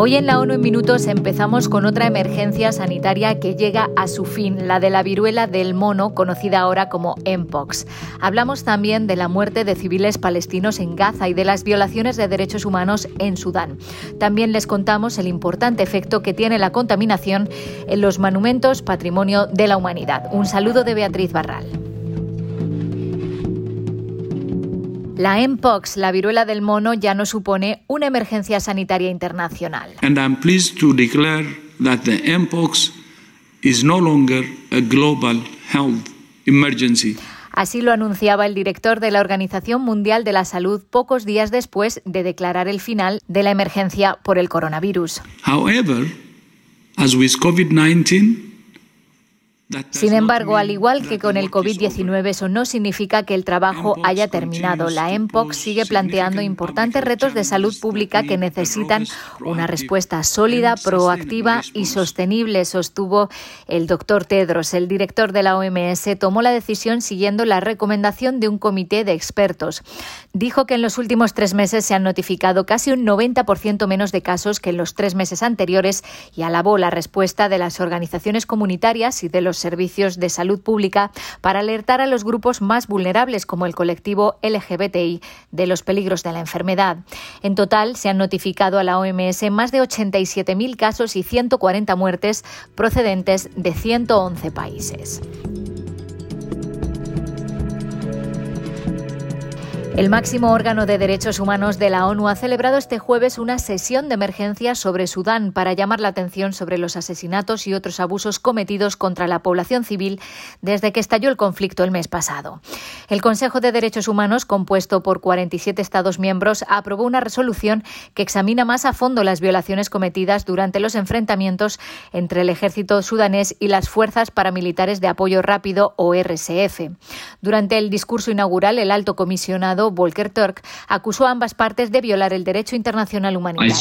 Hoy en la ONU en Minutos empezamos con otra emergencia sanitaria que llega a su fin, la de la viruela del mono, conocida ahora como Mpox. Hablamos también de la muerte de civiles palestinos en Gaza y de las violaciones de derechos humanos en Sudán. También les contamos el importante efecto que tiene la contaminación en los monumentos patrimonio de la humanidad. Un saludo de Beatriz Barral. La Mpox, la viruela del mono, ya no supone una emergencia sanitaria internacional. And I'm pleased to declare that the Mpox is no longer a global health emergency. Así lo anunciaba el director de la Organización Mundial de la Salud pocos días después de declarar el final de la emergencia por el coronavirus. However, as with COVID-19, sin embargo, al igual que con el COVID-19, eso no significa que el trabajo haya terminado. La MPOX sigue planteando importantes retos de salud pública que necesitan una respuesta sólida, proactiva y sostenible, sostuvo el doctor Tedros. El director de la OMS tomó la decisión siguiendo la recomendación de un comité de expertos. Dijo que en los últimos tres meses se han notificado casi un 90% menos de casos que en los tres meses anteriores y alabó la respuesta de las organizaciones comunitarias y de los servicios de salud pública para alertar a los grupos más vulnerables, como el colectivo LGBTI, de los peligros de la enfermedad. En total, se han notificado a la OMS más de 87.000 casos y 140 muertes procedentes de 111 países. El máximo órgano de derechos humanos de la ONU ha celebrado este jueves una sesión de emergencia sobre Sudán para llamar la atención sobre los asesinatos y otros abusos cometidos contra la población civil desde que estalló el conflicto el mes pasado. El Consejo de Derechos Humanos, compuesto por 47 Estados miembros, aprobó una resolución que examina más a fondo las violaciones cometidas durante los enfrentamientos entre el ejército sudanés y las fuerzas paramilitares de apoyo rápido o RSF. Durante el discurso inaugural, el alto comisionado Volker Turk, acusó a ambas partes de violar el derecho internacional humanitario.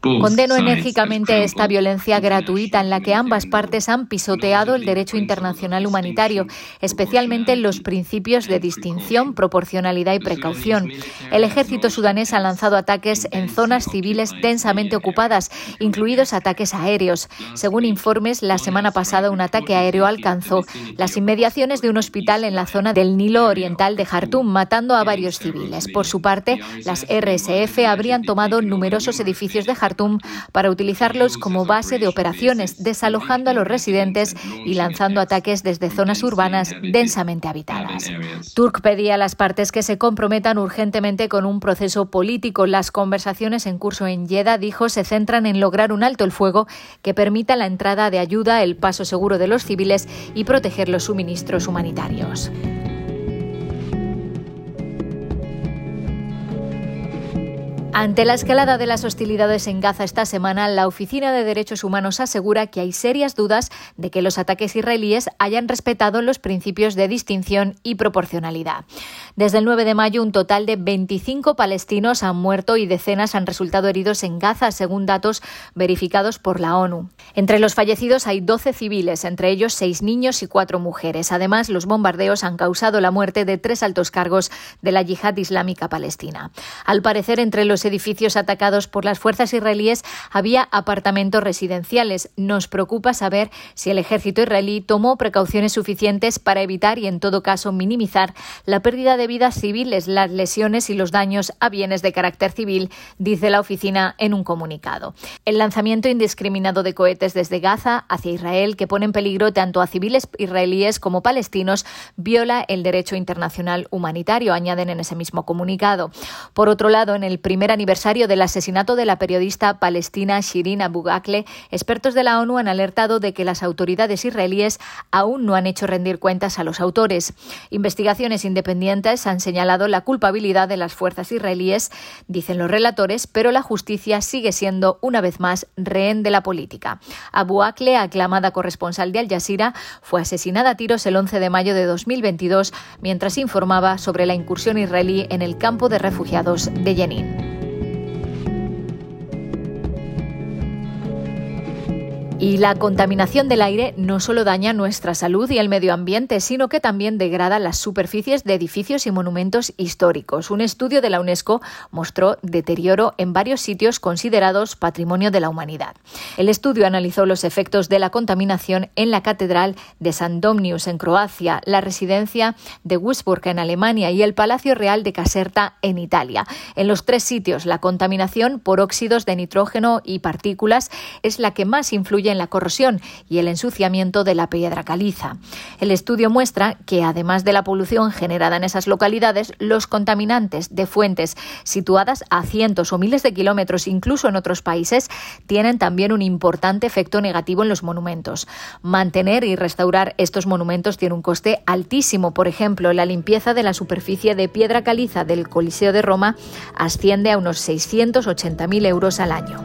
Condeno enérgicamente esta violencia gratuita en la que ambas partes han pisoteado el derecho internacional humanitario, especialmente los principios de distinción, proporcionalidad y precaución. El ejército sudanés ha lanzado ataques en zonas civiles densamente ocupadas, incluidos ataques aéreos. Según informes, la semana pasada un ataque aéreo alcanzó las inmediaciones de un hospital en la zona del Nilo Oriental de Jartum, matando a varios civiles. Por su parte, las RSF habrían tomado numerosos edificios de Jartum para utilizarlos como base de operaciones, desalojando a los residentes y lanzando ataques desde zonas urbanas densamente habitadas. Turk pedía a las partes que se comprometan urgentemente con un proceso político. Las conversaciones en curso en Jeddah, dijo, se centran en lograr un alto el fuego que permita la entrada de ayuda, el paso seguro de los civiles y proteger los suministros humanitarios. Ante la escalada de las hostilidades en Gaza esta semana, la Oficina de Derechos Humanos asegura que hay serias dudas de que los ataques israelíes hayan respetado los principios de distinción y proporcionalidad. Desde el 9 de mayo, un total de 25 palestinos han muerto y decenas han resultado heridos en Gaza, según datos verificados por la ONU. Entre los fallecidos hay 12 civiles, entre ellos 6 niños y 4 mujeres. Además, los bombardeos han causado la muerte de tres altos cargos de la yihad islámica palestina. Al parecer, entre los edificios atacados por las fuerzas israelíes había apartamentos residenciales. Nos preocupa saber si el ejército israelí tomó precauciones suficientes para evitar y, en todo caso, minimizar la pérdida de vidas civiles, las lesiones y los daños a bienes de carácter civil, dice la oficina en un comunicado. El lanzamiento indiscriminado de cohetes desde Gaza hacia Israel, que pone en peligro tanto a civiles israelíes como palestinos, viola el derecho internacional humanitario, añaden en ese mismo comunicado. Por otro lado, en el primer aniversario del asesinato de la periodista palestina Shirin Abu Akleh, expertos de la ONU han alertado de que las autoridades israelíes aún no han hecho rendir cuentas a los autores. Investigaciones independientes han señalado la culpabilidad de las fuerzas israelíes, dicen los relatores, pero la justicia sigue siendo una vez más rehén de la política. Abu Akleh, aclamada corresponsal de Al Jazeera, fue asesinada a tiros el 11 de mayo de 2022 mientras informaba sobre la incursión israelí en el campo de refugiados de Jenin. Y la contaminación del aire no solo daña nuestra salud y el medio ambiente, sino que también degrada las superficies de edificios y monumentos históricos. Un estudio de la UNESCO mostró deterioro en varios sitios considerados patrimonio de la humanidad. El estudio analizó los efectos de la contaminación en la Catedral de San Domnius en Croacia, la residencia de Wurzburg en Alemania y el Palacio Real de Caserta en Italia. En los tres sitios, la contaminación por óxidos de nitrógeno y partículas es la que más influye en la corrosión y el ensuciamiento de la piedra caliza. El estudio muestra que, además de la polución generada en esas localidades, los contaminantes de fuentes situadas a cientos o miles de kilómetros, incluso en otros países, tienen también un importante efecto negativo en los monumentos. Mantener y restaurar estos monumentos tiene un coste altísimo. Por ejemplo, la limpieza de la superficie de piedra caliza del Coliseo de Roma asciende a unos 680.000 euros al año.